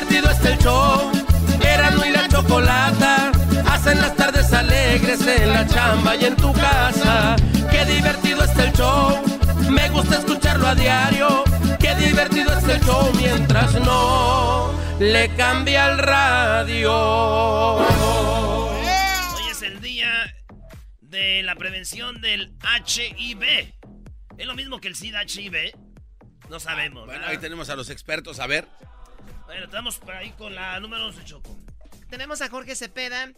Divertido está el show. Erasmo y la chocolata. Hacen las tardes alegres en la chamba y en tu casa. Qué divertido está el show. Me gusta escucharlo a diario. Qué divertido está el show mientras no le cambia el radio. Hoy es el día de la prevención del HIV. ¿Es lo mismo que el SIDA HIV? No sabemos. Bueno, ¿verdad? ahí tenemos a los expertos. A ver. Bueno, estamos por ahí con la número 11, Choco. Tenemos a Jorge Cepeda,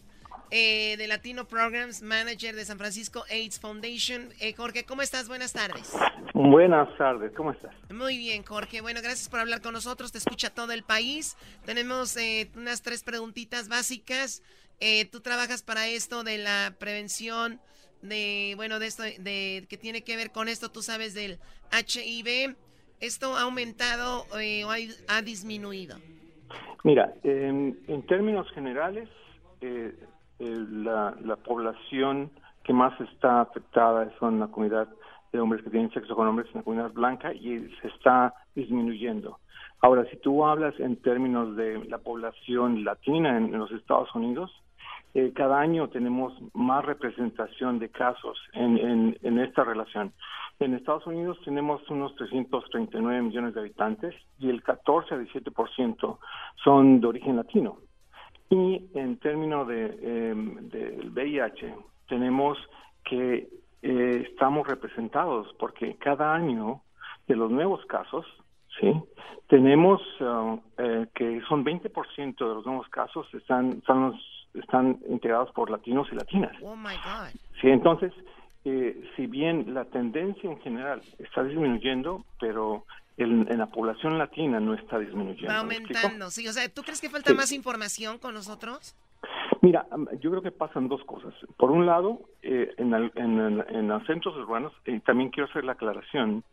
eh, de Latino Programs Manager de San Francisco AIDS Foundation. Eh, Jorge, ¿cómo estás? Buenas tardes. Buenas tardes, ¿cómo estás? Muy bien, Jorge. Bueno, gracias por hablar con nosotros. Te escucha todo el país. Tenemos eh, unas tres preguntitas básicas. Eh, tú trabajas para esto de la prevención de, bueno, de esto, de que tiene que ver con esto. Tú sabes del HIV. ¿Esto ha aumentado eh, o ha, disminuido? Mira, en, términos generales, eh, eh, la, la población que más está afectada son la comunidad de hombres que tienen sexo con hombres en la comunidad blanca y se está disminuyendo. Ahora, si tú hablas en términos de la población latina en los Estados Unidos, eh, cada año tenemos más representación de casos en, esta relación. En Estados Unidos tenemos unos 339 millones de habitantes y el 14 a 17% son de origen latino. Y en términos de, eh, del VIH, tenemos que eh, estamos representados porque cada año de los nuevos casos, ¿sí? tenemos uh, eh, que son 20% de los nuevos casos están, están, los- están integrados por latinos y latinas. Oh my God. Sí, entonces, eh, si bien la tendencia en general está disminuyendo, pero el- en la población latina no está disminuyendo. Va aumentando, sí. O sea, ¿tú crees que falta Sí. más información con nosotros? Mira, yo creo que pasan dos cosas. Por un lado, eh, en, al- en, en- en los centros urbanos, y también quiero hacer la aclaración,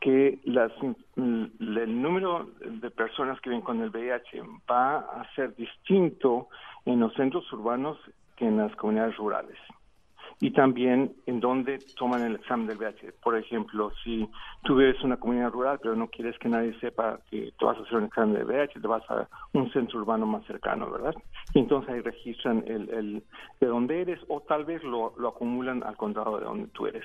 que las, mm, el número de personas que viven con el VIH va a ser distinto en los centros urbanos que en las comunidades rurales. Y también en donde toman el examen del VIH. Por ejemplo, si tú vives una comunidad rural, pero no quieres que nadie sepa que te vas a hacer un examen de VIH, te vas a un centro urbano más cercano, ¿verdad? Y entonces ahí registran el, el de dónde eres o tal vez lo, lo acumulan al condado de donde tú eres.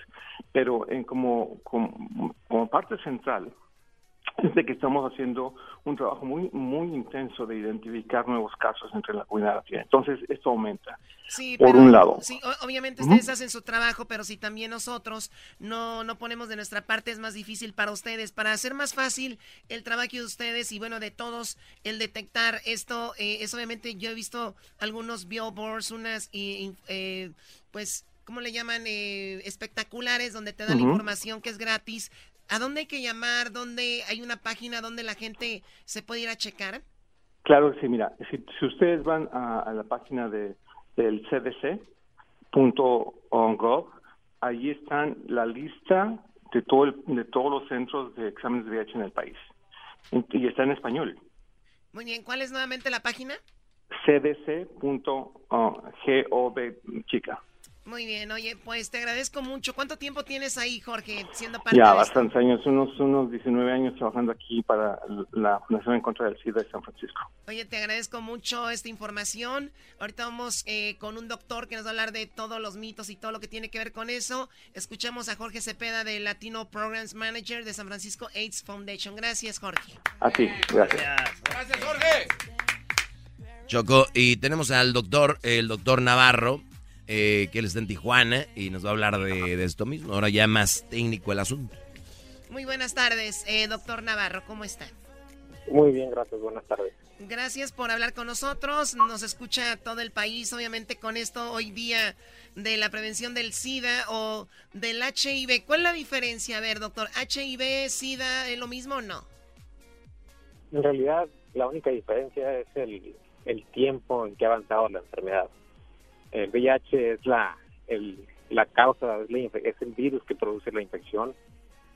Pero en como, como, como parte central, de que estamos haciendo un trabajo muy muy intenso de identificar nuevos casos entre la comunidad. Entonces, esto aumenta. Sí, Por pero- un lado. Sí, obviamente ustedes hacen su trabajo, pero si también nosotros no, no ponemos de nuestra parte, es más difícil para ustedes. Para hacer más fácil el trabajo de ustedes y bueno, de todos, el detectar esto, eh, es obviamente, yo he visto algunos billboards, unas, y- eh, pues, ¿cómo le llaman? Eh, espectaculares, donde te dan Ujú. información que es gratis. ¿A dónde hay que llamar? ¿Dónde hay una página donde la gente se puede ir a checar? Claro que sí, mira, si, si ustedes van a, a la página de, del cdc.gov, ahí están la lista de, todo el- de todos los centros de exámenes de VIH en el país. Y está en español. Muy bien, ¿cuál es nuevamente la página? cdc.gov chica. Muy bien, oye, pues te agradezco mucho. ¿Cuánto tiempo tienes ahí, Jorge, siendo parte Ya, de bastantes años, unos, unos 19 años trabajando aquí para la Fundación en contra del SIDA de San Francisco. Oye, te agradezco mucho esta información. Ahorita vamos eh, con un doctor que nos va a hablar de todos los mitos y todo lo que tiene que ver con eso. Escuchamos a Jorge Cepeda de Latino Programs Manager de San Francisco AIDS Foundation. Gracias, Jorge. Así, gracias. Gracias, Jorge. Choco, y tenemos al doctor, el doctor Navarro, eh, que él está en Tijuana y nos va a hablar de, esto mismo. Ahora ya más técnico el asunto. Muy buenas tardes, eh, doctor Navarro, ¿cómo está? Muy bien, gracias, buenas tardes. Gracias por hablar con nosotros. Nos escucha todo el país, obviamente, con esto hoy día de la prevención del SIDA o del HIV. ¿Cuál es la diferencia? A ver, doctor, ¿HIV, SIDA, es lo mismo o no? En realidad, la única diferencia es el, el tiempo en que ha avanzado la enfermedad. El VIH es la, el, la causa, es, la, es el virus que produce la infección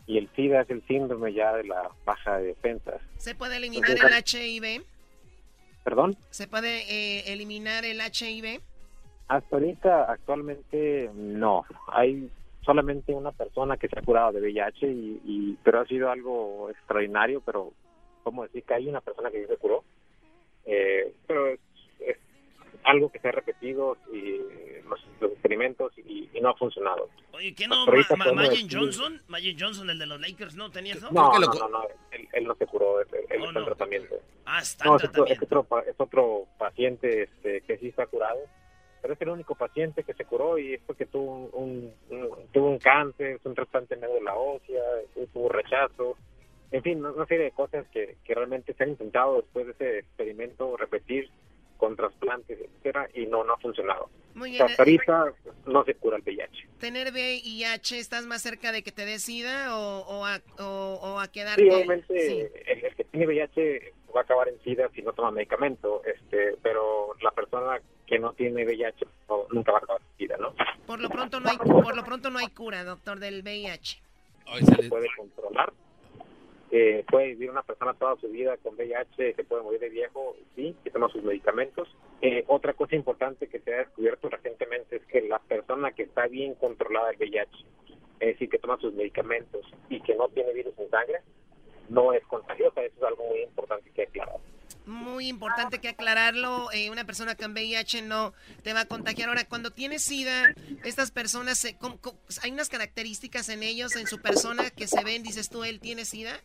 y el SIDA es el síndrome ya de la baja de defensas. ¿Se puede eliminar el HIV? ¿Perdón? ¿Se puede eh, eliminar el HIV? Hasta ahorita, actualmente, no. Hay solamente una persona que se ha curado de VIH, y, y pero ha sido algo extraordinario, pero ¿cómo decir que hay una persona que se curó? Eh, pero es algo que se ha repetido y los, experimentos y, no ha funcionado. Oye, ¿qué no? Ma Magic Johnson, Magic Johnson, el de los Lakers, ¿no tenía eso? No, no, no, no, él, no se curó, él, él oh, está en tratamiento. Ah, está no, en tratamiento. Es otro, es otro paciente este, que sí está curado, pero es el único paciente que se curó y es porque tuvo un, tuvo un cáncer, un trasplante de la ósea, tuvo rechazo, en fin, una serie de cosas que, que realmente se han intentado después de ese experimento repetir con trasplantes, etcétera, y no, no ha funcionado. Muy bien. Hasta ahorita no se cura el VIH. ¿Tener VIH estás más cerca de que te decida o, o, a, o, a quedar Sí, obviamente El, que tiene VIH va a acabar en SIDA si no toma medicamento, este, pero la persona que no tiene VIH nunca va a acabar en SIDA, ¿no? Por lo pronto no hay, por lo pronto no hay cura, doctor, del VIH. Se puede controlar, eh, puede vivir una persona toda su vida con VIH, se puede morir de viejo, sí, que toma sus medicamentos. Eh, otra cosa importante que se ha descubierto recientemente es que la persona que está bien controlada del VIH, es decir, que toma sus medicamentos y que no tiene virus en sangre, no es contagiosa. Eso es algo muy importante que aclarar muy importante que aclararlo. Eh, una persona con VIH no te va a contagiar. Ahora, cuando tienes SIDA, estas personas, ¿hay unas características en ellos, en su persona, que se ven, dices tú, él tiene SIDA?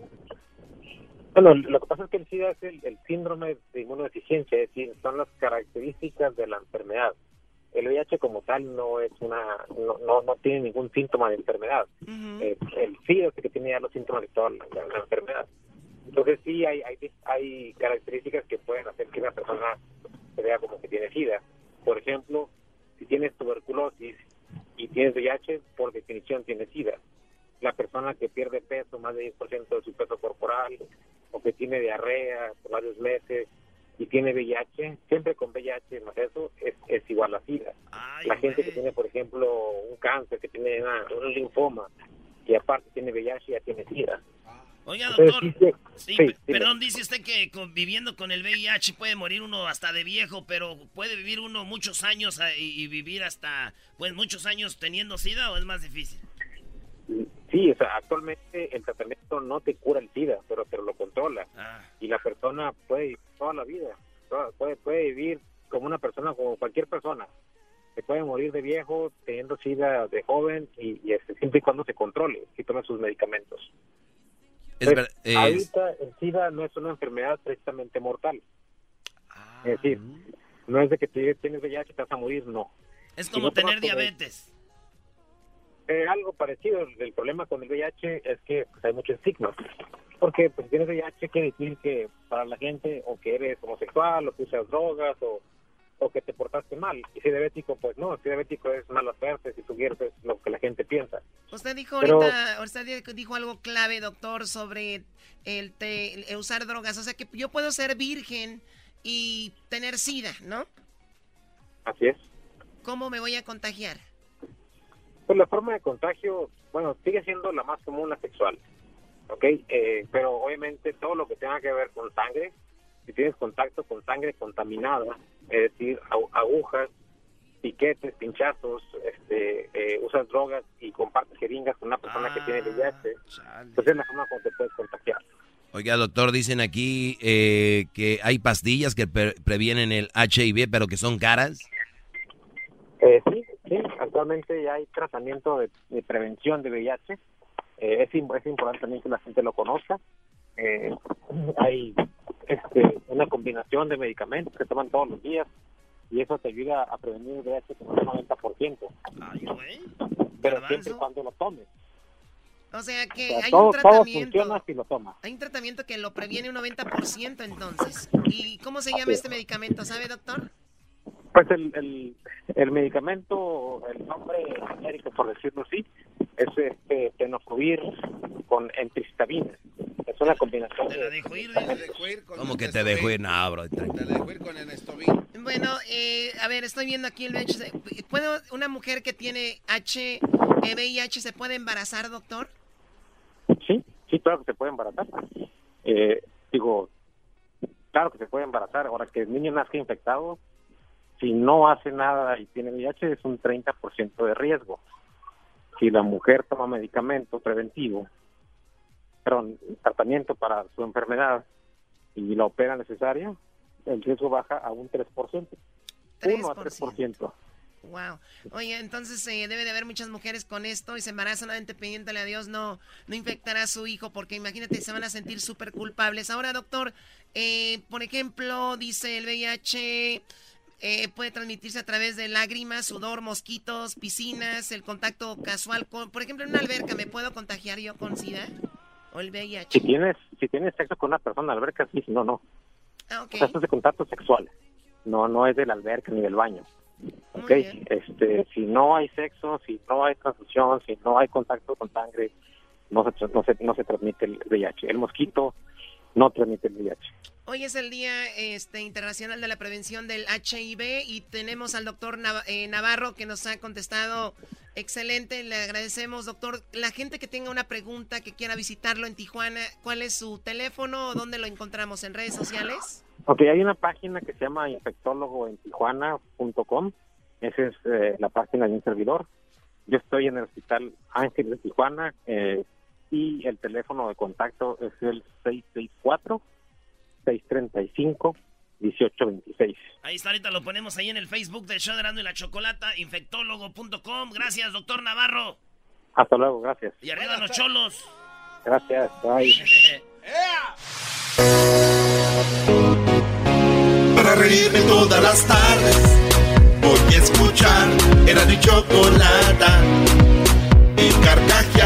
Bueno, lo que pasa es que el SIDA es el, síndrome de inmunodeficiencia, es decir, son las características de la enfermedad. El VIH como tal no es una, no, no, tiene ningún síntoma de enfermedad. Eh, el SIDA es el que tiene ya los síntomas de toda la enfermedad. Entonces sí hay, hay, hay características que pueden hacer que una persona se vea como que tiene SIDA. Por ejemplo, si tienes tuberculosis y tienes VIH, por definición tienes SIDA. La persona que pierde peso, más de 10% de su peso corporal, o que tiene diarrea por varios meses y tiene VIH, siempre con VIH más eso, es, es igual a SIDA. la gente que tiene, por ejemplo, un cáncer, que tiene un linfoma, y aparte tiene VIH, ya tiene SIDA. Oiga, doctor, sí, perdón, dice usted que conviviendo con el VIH puede morir uno hasta de viejo, pero puede vivir uno muchos años eh, y, vivir hasta, pues, muchos años teniendo SIDA o es más difícil? Sí, o sea, actualmente el tratamiento no te cura el SIDA, pero te lo controla. Ah. Y la persona puede vivir toda la vida, puede, puede vivir como una persona, como cualquier persona. Se puede morir de viejo teniendo SIDA de joven y, y este, siempre y cuando se controle, si toma sus medicamentos. Es Ahorita el SIDA no es una enfermedad precisamente mortal. Ah. Es decir, no es de que tienes VIH y te vas a morir, no. Es como tener diabetes. Eh, algo parecido. El problema con el VIH es que pues, hay muchos estigmas. Porque pues, si tienes VIH quiere decir que para la gente o que eres homosexual o que usas drogas o o que te portaste mal. Y si diabético, pues no, si diabético es mala suerte, si tu es lo que la gente piensa. Usted dijo ahorita, usted dijo algo clave, doctor, sobre el, usar drogas. O sea que yo puedo ser virgen y tener sida, ¿no? Así es. ¿Cómo me voy a contagiar? Pues la forma de contagio, bueno, sigue siendo la más común, la sexual. ¿Ok? Eh, pero obviamente todo lo que tenga que ver con sangre, si tienes contacto con sangre contaminada, es decir, agujas, piquetes, pinchazos, este, eh, usas drogas y compartes jeringas con una persona que tiene VIH, ah, pues es la forma como te puedes contagiar. Oiga, doctor, dicen aquí eh, que hay pastillas que previenen el HIV, pero que son caras. Eh, sí, actualmente ya hay tratamiento de, prevención de VIH. Eh, es, es, importante también que la gente lo conozca. Eh, hay este, una combinación de medicamentos que toman todos los días y eso te ayuda a prevenir el VIH con un 90%. Ay, Pero siempre y cuando lo tomes. O sea que hay un tratamiento. Todo si lo toma. Hay un tratamiento que lo previene un 90% entonces. ¿Y cómo se llama este medicamento? ¿Sabe, doctor? Pues el, el, el medicamento, el nombre genérico, por decirlo así, es este tenofovir con entristavina. Es una combinación. Te la dejo ir, con ¿Cómo que te dejo ir? No, bro. Te la dejo ir con el. Bueno, eh, a ver, estoy viendo aquí el VIH. ¿Puedo, una mujer que tiene H, VIH se puede embarazar, doctor? Sí, sí, claro que se puede embarazar. Eh, digo, claro que se puede embarazar. Ahora que el niño nazca infectado, si no hace nada y tiene VIH, es un 30% de riesgo. Si la mujer toma medicamento preventivo, perdón, tratamiento para su enfermedad y la opera necesaria, el riesgo baja a un 3%. 3%. 1 a 3%. Wow. Oye, entonces eh, debe de haber muchas mujeres con esto y se embarazan, pidiéndole a Dios no, no infectar a su hijo, porque imagínate, se van a sentir súper culpables. Ahora, doctor, eh, por ejemplo, dice el VIH eh, puede transmitirse a través de lágrimas, sudor, mosquitos, piscinas, el contacto casual. Con, por ejemplo, en una alberca, ¿me puedo contagiar yo con SIDA? ¿O el VIH? Si tienes, si tienes sexo con una persona en alberca, sí, no, no. Ah, okay. O sea, de contacto sexual. No, no es de la alberca ni del baño. Ok, este, si no hay sexo, si no hay transfusión, si no hay contacto con sangre, no se, no se, no se transmite el VIH. El mosquito no transmite el VIH. Hoy es el Día este, Internacional de la Prevención del HIV y tenemos al doctor eh, Navarro que nos ha contestado excelente. Le agradecemos, doctor. La gente que tenga una pregunta, que quiera visitarlo en Tijuana, ¿cuál es su teléfono o dónde lo encontramos? ¿En redes sociales? Ok, hay una página que se llama infectólogoentijuana.com. Esa es eh, la página de un servidor. Yo estoy en el Hospital Ángel de Tijuana eh, y el teléfono de contacto es el 664 635 1826. Ahí está, ahorita lo ponemos ahí en el Facebook del show de y la Chocolata, infectólogo.com. Gracias, doctor Navarro. Hasta luego, gracias. Y arriba los cholos. Gracias, bye. Para reírme todas las tardes, voy a escuchar era mi chocolata y carcajear